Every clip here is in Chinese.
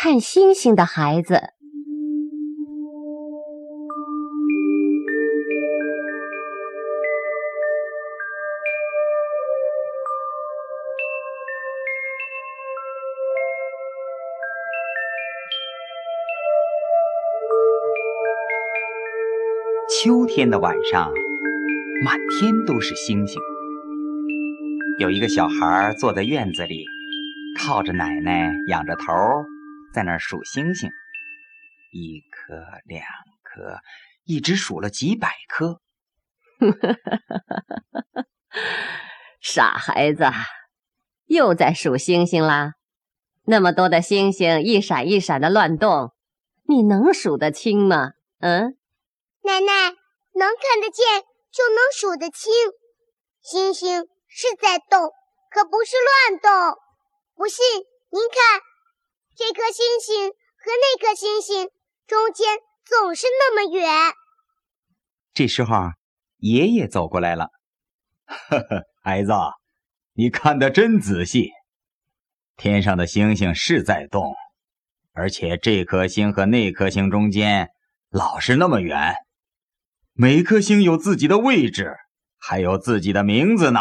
看星星的孩子。秋天的晚上，满天都是星星。有一个小孩坐在院子里，靠着奶奶，仰着头，在那儿数星星。一颗，两颗，一直数了几百颗。傻孩子，又在数星星啦？那么多的星星，一闪一闪的乱动，你能数得清吗？嗯？奶奶能看得见就能数得清，星星是在动，可不是乱动。不信您看，这颗星星和那颗星星中间总是那么远。这时候，爷爷走过来了。呵呵，孩子，你看得真仔细，天上的星星是在动，而且这颗星和那颗星中间老是那么远。每颗星有自己的位置，还有自己的名字呢。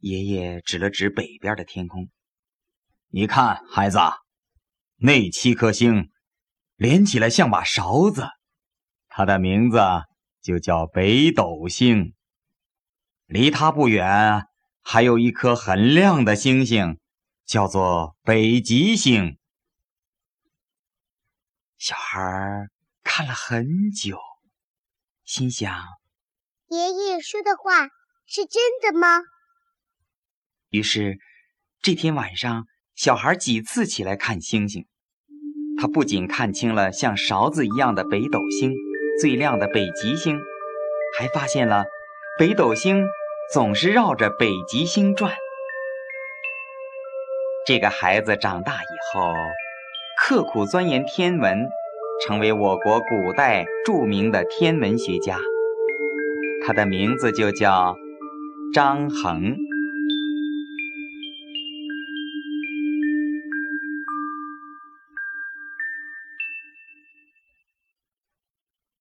爷爷指了指北边的天空，你看，孩子，那七颗星连起来像把勺子，它的名字就叫北斗星。离它不远，还有一颗很亮的星星，叫做北极星。小孩。看了很久，心想：爷爷说的话是真的吗？于是，这天晚上，小孩几次起来看星星。他不仅看清了像勺子一样的北斗星、最亮的北极星，还发现了北斗星总是绕着北极星转。这个孩子长大以后，刻苦钻研天文。成为我国古代著名的天文学家，他的名字就叫张衡。